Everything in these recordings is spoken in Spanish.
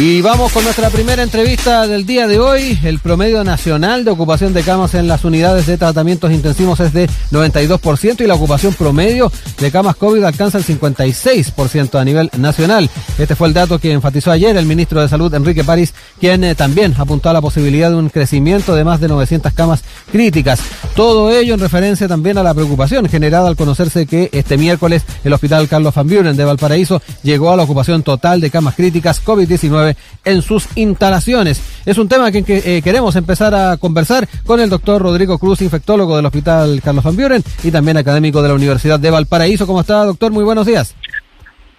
Y vamos con nuestra primera entrevista del día de hoy. El promedio nacional de ocupación de camas en las unidades de tratamientos intensivos es de 92% y la ocupación promedio de camas COVID alcanza el 56% a nivel nacional. Este fue el dato que enfatizó ayer el ministro de Salud, Enrique París, quien eh, también apuntó a la posibilidad de un crecimiento de más de 900 camas críticas. Todo ello en referencia también a la preocupación generada al conocerse que este miércoles el Hospital Carlos Van Buren de Valparaíso llegó a la ocupación total de camas críticas COVID-19 en sus instalaciones. Es un tema que, eh, queremos empezar a conversar con el doctor Rodrigo Cruz, infectólogo del Hospital Carlos Van Buren y también académico de la Universidad de Valparaíso. ¿Cómo está, doctor? Muy buenos días.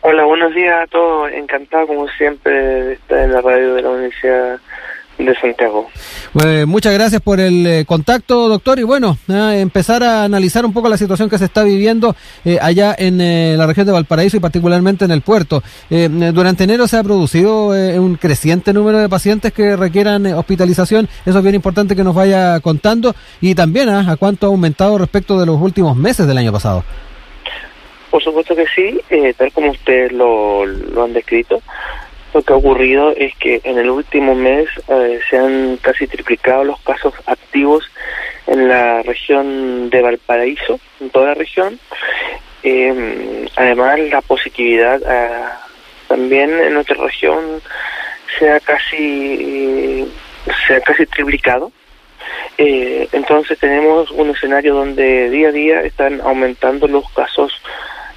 Hola, buenos días a todos. Encantado, como siempre, de estar en la radio de la Universidad de Santiago. muchas gracias por el eh, contacto, doctor. Y bueno, empezar a analizar un poco la situación que se está viviendo eh, allá en eh, la región de Valparaíso y particularmente en el puerto. durante enero se ha producido un creciente número de pacientes que requieran hospitalización. Eso es bien importante que nos vaya contando. Y también a cuánto ha aumentado respecto de los últimos meses del año pasado. Por supuesto que sí, tal como ustedes lo, lo han descrito. Lo que ha ocurrido es que en el último mes eh, se han casi triplicado los casos activos en la región de Valparaíso, en toda la región. Eh, además, la positividad eh, también en nuestra región se ha casi, se ha casi triplicado. entonces tenemos un escenario donde día a día están aumentando los casos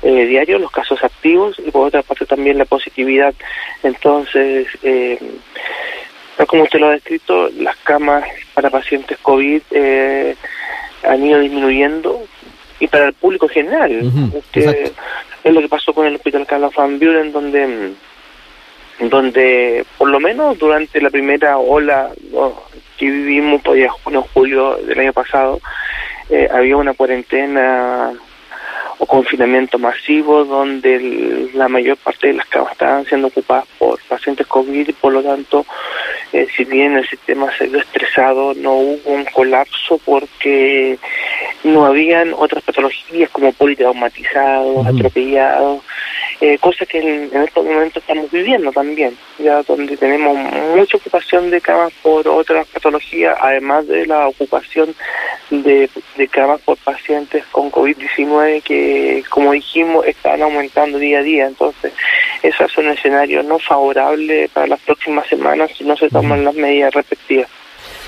eh, diarios, los casos activos y por otra parte también la positividad. Entonces, eh, como usted lo ha descrito, las camas para pacientes COVID eh, han ido disminuyendo y para el público general. usted, es lo que pasó con el Hospital Carlos Van Buren, donde donde por lo menos durante la primera ola que vivimos, pues junio, julio del año pasado, eh, había una cuarentena o confinamiento masivo donde la mayor parte de las camas estaban siendo ocupadas por pacientes COVID y por lo tanto, eh, si bien el sistema se vio estresado, no hubo un colapso porque no habían otras patologías como politraumatizados, atropellados, eh, cosa que en, estos momentos estamos viviendo también, ya donde tenemos mucha ocupación de camas por otras patologías, además de la ocupación de, de camas por pacientes con COVID-19 que, como dijimos, están aumentando día a día. Entonces, eso es un escenario no favorable para las próximas semanas si no se toman las medidas respectivas.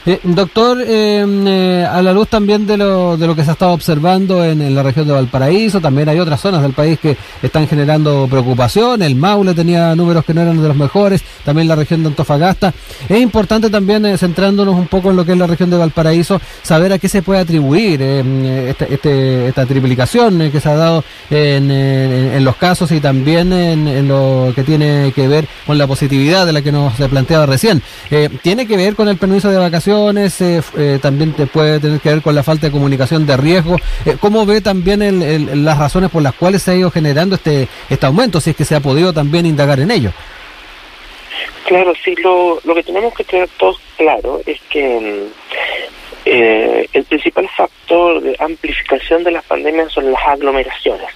Eh, doctor, em, eh, a la luz también de lo, de lo que se ha estado observando en, la región de Valparaíso, también hay otras zonas del país que están generando preocupación. El Maule tenía números que no eran de los mejores, también la región de Antofagasta. Es importante también, eh, centrándonos un poco en lo que es la región de Valparaíso, saber a qué se puede atribuir em, este, este, esta triplicación que se ha dado en, en, los casos y también en, lo que tiene que ver con la positividad de la que nos planteaba recién. ¿Tiene que ver con el permiso de vacaciones? Eh, eh, también te puede tener que ver con la falta de comunicación de riesgo. Eh, ¿Cómo ve también las razones por las cuales se ha ido generando este, este aumento, si es que se ha podido también indagar en ello? Claro, sí, lo, lo que tenemos que tener todos claro es que mm, el principal factor de amplificación de las pandemias son las aglomeraciones.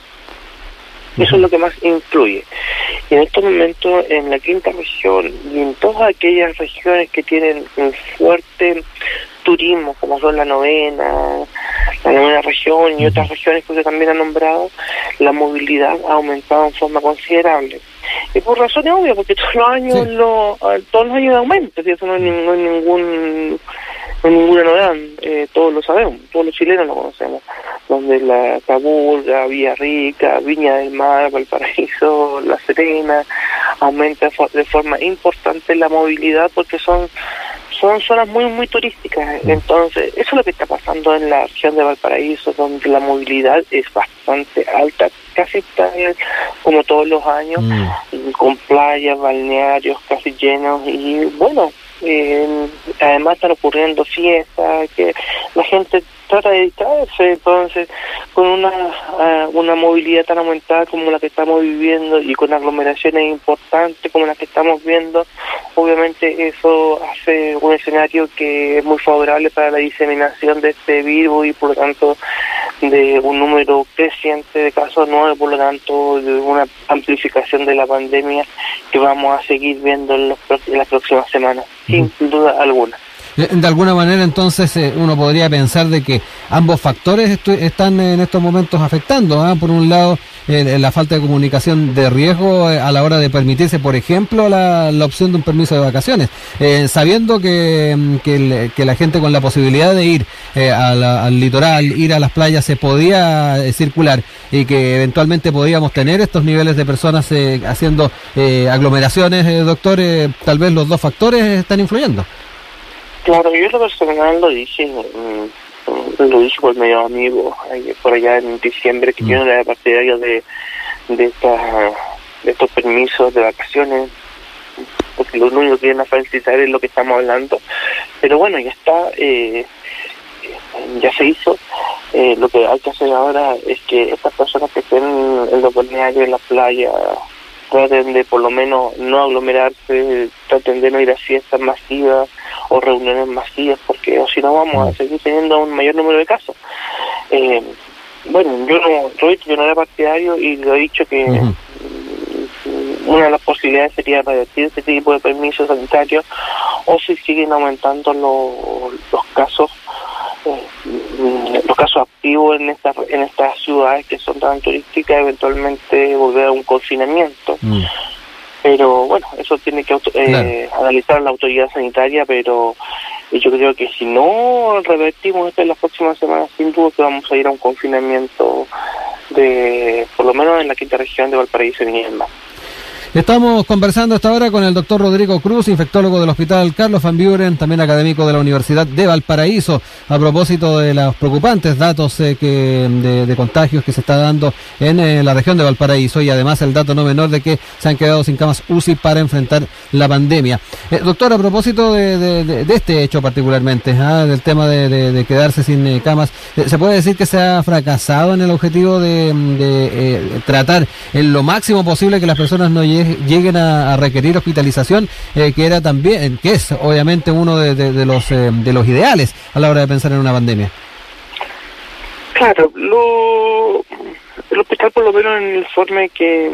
Eso es lo que más influye. Y en estos momentos, en la quinta región y en todas aquellas regiones que tienen un fuerte turismo, como son la novena, la novena región y otras regiones que usted también ha nombrado, la movilidad ha aumentado en forma considerable. Y por razones obvias, porque todos los años lo, todos los años aumenta, eso no hay, ningún no ninguna novedad, eh, todos lo sabemos, todos los chilenos lo conocemos, donde la Caburga, Rica, Viña del Mar, Valparaíso, La Serena, aumenta de forma importante la movilidad porque son son zonas muy muy turísticas. Entonces eso es lo que está pasando en la región de Valparaíso donde la movilidad es bastante alta. Casi como todos los años mm. con playas balnearios casi llenos y bueno eh, además están ocurriendo fiestas, que la gente trata de distraerse, entonces con una, ah, una movilidad tan aumentada como la que estamos viviendo y con aglomeraciones importantes como las que estamos viendo, obviamente eso hace un escenario que es muy favorable para la diseminación de este virus y por lo tanto de un número creciente de casos nuevos, por lo tanto, de una amplificación de la pandemia que vamos a seguir viendo en, las próximas semanas, sin duda alguna. De alguna manera, entonces, eh, uno podría pensar de que ambos factores están en estos momentos afectando. ¿ah? Por un lado, la falta de comunicación de riesgo eh, a la hora de permitirse, por ejemplo, la, opción de un permiso de vacaciones, eh, sabiendo que, mm, que, la gente con la posibilidad de ir al litoral, ir a las playas, se podía circular y que eventualmente podíamos tener estos niveles de personas haciendo aglomeraciones, doctor, tal vez los dos factores están influyendo. Claro, yo lo personal lo dije, mm, lo dije por medio amigo, por allá en diciembre, que yo no era partidario de, de, esta, de estos permisos de vacaciones, porque lo único que vienen a facilitar es lo que estamos hablando. Pero bueno, ya está, eh, ya se hizo. Eh, lo que hay que hacer ahora es que estas personas que estén en los balnearios, en la playa, traten de por lo menos no aglomerarse, traten de no ir a fiestas masivas o reuniones masivas, porque o si no vamos a seguir teniendo un mayor número de casos. Eh, bueno, yo no, yo, no era partidario y lo he dicho que una de las posibilidades sería revertir este tipo de permisos sanitarios o si siguen aumentando los casos eh, los casos activos en estas en estas ciudades que son tan turísticas eventualmente volver a un confinamiento mm. Pero bueno eso tiene que eh, analizar la autoridad sanitaria pero yo creo que si no revertimos esto en las próximas semanas sin duda que vamos a ir a un confinamiento de por lo menos en la quinta región de Valparaíso y Viña Estamos conversando hasta ahora con el doctor Rodrigo Cruz, infectólogo del Hospital Carlos Van Buren, también académico de la Universidad de Valparaíso, a propósito de los preocupantes datos eh, de, contagios que se está dando en eh, la región de Valparaíso y además el dato no menor de que se han quedado sin camas UCI para enfrentar la pandemia. Eh, doctor, a propósito de, este hecho particularmente, ¿ah? del tema de, quedarse sin camas, ¿se puede decir que se ha fracasado en el objetivo de, tratar en lo máximo posible que las personas no lleguen lleguen a, requerir hospitalización, eh, que era también, que es obviamente uno de, los eh, de los ideales a la hora de pensar en una pandemia. Claro, lo, el hospital por lo menos en el informe que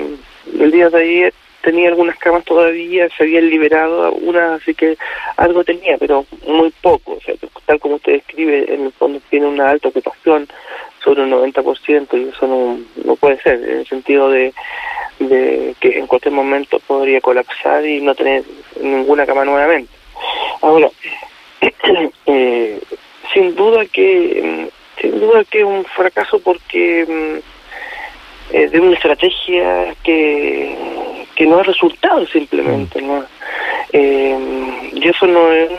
el día de ayer tenía algunas camas todavía, se habían liberado algunas, así que algo tenía, pero muy poco. O sea, tal como usted describe, en el fondo tiene una alta ocupación, sobre un 90%, y eso no, no puede ser, en el sentido de, de que en cualquier momento podría colapsar y no tener ninguna cama nuevamente. Ahora, eh, sin duda que sin duda que es un fracaso porque mm, eh, de una estrategia que, que no ha resultado simplemente, ¿no? Eh, y eso no es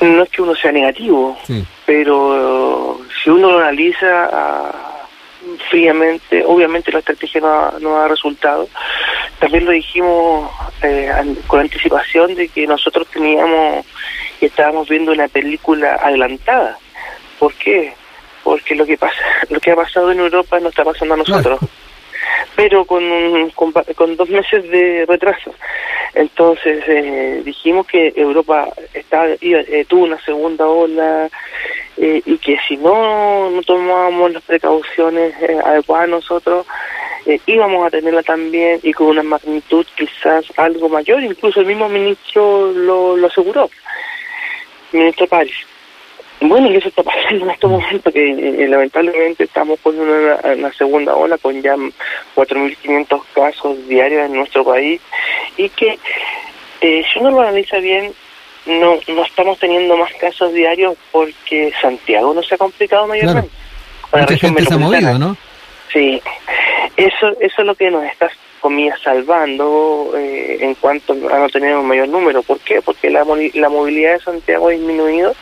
no es que uno sea negativo, pero si uno lo analiza fríamente, obviamente la estrategia no ha, resultado. También lo dijimos eh, con anticipación de que nosotros teníamos y estábamos viendo una película adelantada. ¿Por qué? Porque lo que pasa, lo que ha pasado en Europa no está pasando a nosotros. pero con, con, dos meses de retraso. Entonces eh, dijimos que Europa está, eh, tuvo una segunda ola, eh, y que si no, no tomábamos las precauciones eh, adecuadas nosotros, eh, íbamos a tenerla también y con una magnitud quizás algo mayor, incluso el mismo ministro lo, lo aseguró, ministro París. Bueno, y eso está pasando en estos momentos, que lamentablemente estamos con una, segunda ola con ya 4.500 casos diarios en nuestro país y que si uno lo analiza bien, no, no estamos teniendo más casos diarios porque Santiago no se ha complicado mayormente. Claro. Mucha gente se ha movido, ¿no? Sí, eso, eso es lo que nos está, comillas, salvando eh, en cuanto a no tener un mayor número. ¿Por qué? Porque la, la movilidad de Santiago ha disminuido,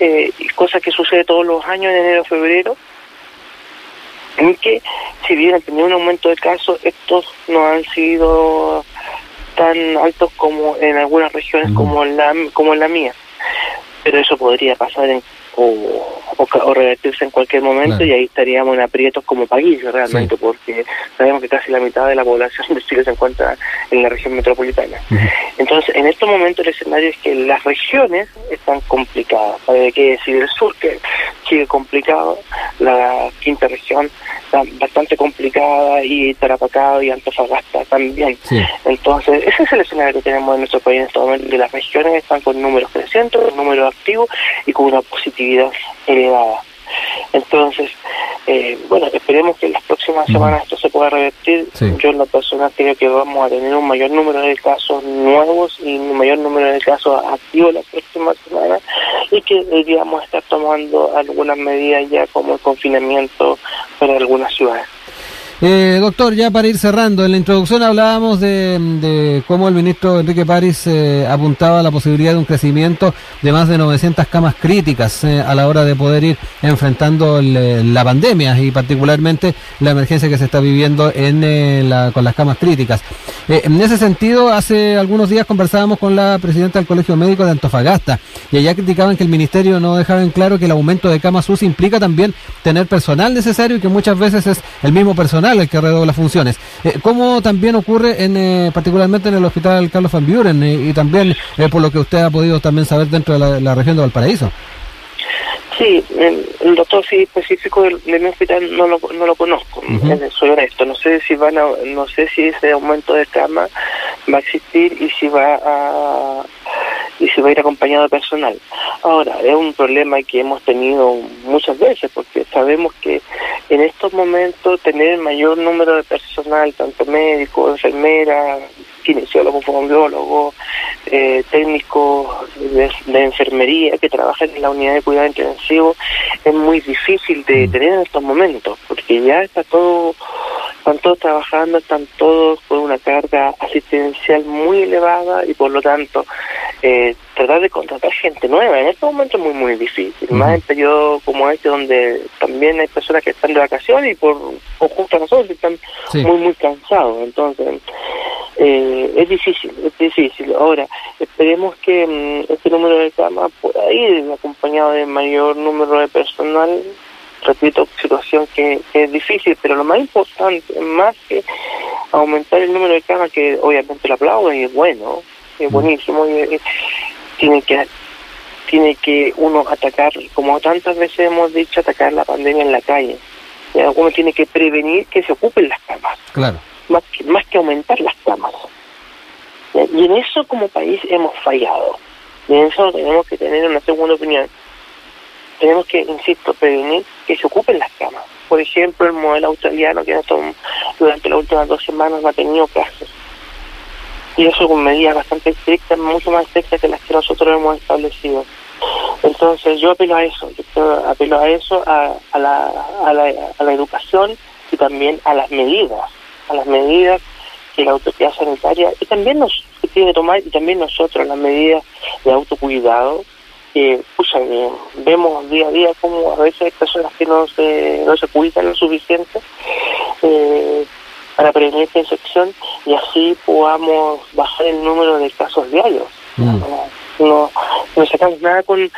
eh, cosa que sucede todos los años en enero febrero, en que si bien ha tenido un aumento de casos, estos no han sido tan altos como en algunas regiones como la como la mía. Pero eso podría pasar en, o, o, revertirse en cualquier momento y ahí estaríamos en aprietos como país realmente, porque sabemos que casi la mitad de la población de Chile se encuentra en la región metropolitana. Entonces, en estos momentos el escenario es que las regiones están complicadas. Hay que decir el sur, que complicado, la quinta región bastante complicada y Tarapacá y Antofagasta también. Entonces, ese es el escenario que tenemos en nuestro país en este momento, que las regiones están con números crecientes, números activos y con una positividad elevada. Entonces, eh, bueno, esperemos que en las próximas semanas esto se pueda revertir. Yo en lo personal creo que vamos a tener un mayor número de casos nuevos y un mayor número de casos activos las próximas semanas y que deberíamos estar tomando algunas medidas ya como el confinamiento para algunas ciudades. Eh, doctor, ya para ir cerrando, en la introducción hablábamos de, cómo el ministro Enrique París eh, apuntaba a la posibilidad de un crecimiento de más de 900 camas críticas eh, a la hora de poder ir enfrentando la pandemia y particularmente la emergencia que se está viviendo con las camas críticas. en ese sentido, hace algunos días conversábamos con la presidenta del Colegio Médico de Antofagasta y allá criticaban que el ministerio no dejaba en claro que el aumento de camas UCI implica también tener personal necesario y que muchas veces es el mismo personal el que redobla funciones. Eh, ¿Cómo también ocurre en, eh, particularmente en el hospital Carlos Van Buren eh, y también por lo que usted ha podido también saber dentro de la, región de Valparaíso? Sí, el, doctor sí específico de, mi hospital no lo, no lo conozco, soy honesto. No sé si van a, no sé si ese aumento de cama va a existir y si va a y si va a ir acompañado de personal. Ahora, es un problema que hemos tenido muchas veces porque sabemos que en estos momentos tener el mayor número de personal, tanto médicos, enfermeras, kinesiólogos, fondiólogos, eh, técnicos de, enfermería que trabajan en la unidad de cuidado intensivo, es muy difícil de mm. tener en estos momentos, porque ya está todo, están todos trabajando, están todos con una carga asistencial muy elevada y por lo tanto eh, tratar de contratar gente nueva en estos momentos es muy muy difícil, más en periodo como este donde también hay personas que están de vacaciones y por o justo nosotros están muy muy cansados, entonces eh, es difícil, es difícil. Ahora, esperemos que mm, este número de camas pueda ir acompañado de mayor número de personal. Repito, situación que, es difícil, pero lo más importante, más que aumentar el número de camas, que obviamente lo aplauden y es bueno, es mm. buenísimo, y, tiene que tiene que uno atacar, como tantas veces hemos dicho, atacar la pandemia en la calle. Uno tiene que prevenir que se ocupen las camas. Claro más que, más que aumentar las camas. Y en eso como país hemos fallado. Y en eso tenemos que tener una segunda opinión. Tenemos que, insisto, prevenir que se ocupen las camas. Por ejemplo, el modelo australiano que durante las últimas dos semanas no ha tenido casos. Y eso con medidas bastante estrictas, mucho más estrictas que las que nosotros hemos establecido. Entonces yo apelo a eso, yo apelo a eso, a, a, la, a, la, a la educación y también a las medidas a las medidas que la autoridad sanitaria y también nos tiene que tomar y también nosotros las medidas de autocuidado que vemos día a día como a veces hay personas que no se, no se cuidan lo suficiente eh, para prevenir esta infección y así podamos bajar el número de casos diarios. Mm. No, no, sacamos nada con,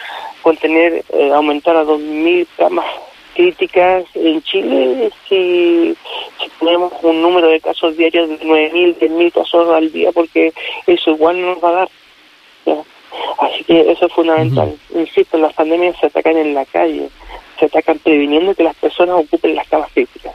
con tener, eh, aumentar a 2.000 camas críticas en Chile si, tenemos un número de casos diarios de 9.000, 10.000 casos al día, porque eso igual no nos va a dar. Así que eso es fundamental. Insisto, las pandemias se atacan en la calle, se atacan previniendo que las personas ocupen las camas críticas.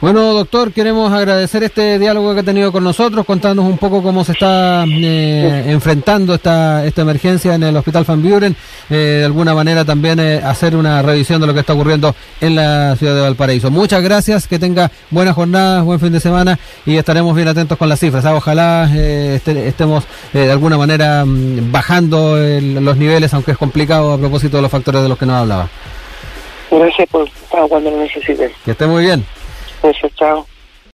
Bueno, doctor, queremos agradecer este diálogo que ha tenido con nosotros, contándonos un poco cómo se está eh, enfrentando esta, esta emergencia en el Hospital Van Buren, eh, de alguna manera también eh, hacer una revisión de lo que está ocurriendo en la ciudad de Valparaíso. Muchas gracias, que tenga buena jornada, buen fin de semana y estaremos bien atentos con las cifras. Ah, ojalá este, estemos de alguna manera mm, bajando los niveles, aunque es complicado a propósito de los factores de los que nos hablaba. Gracias por estar cuando lo necesiten. Que esté muy bien. Eso, chao.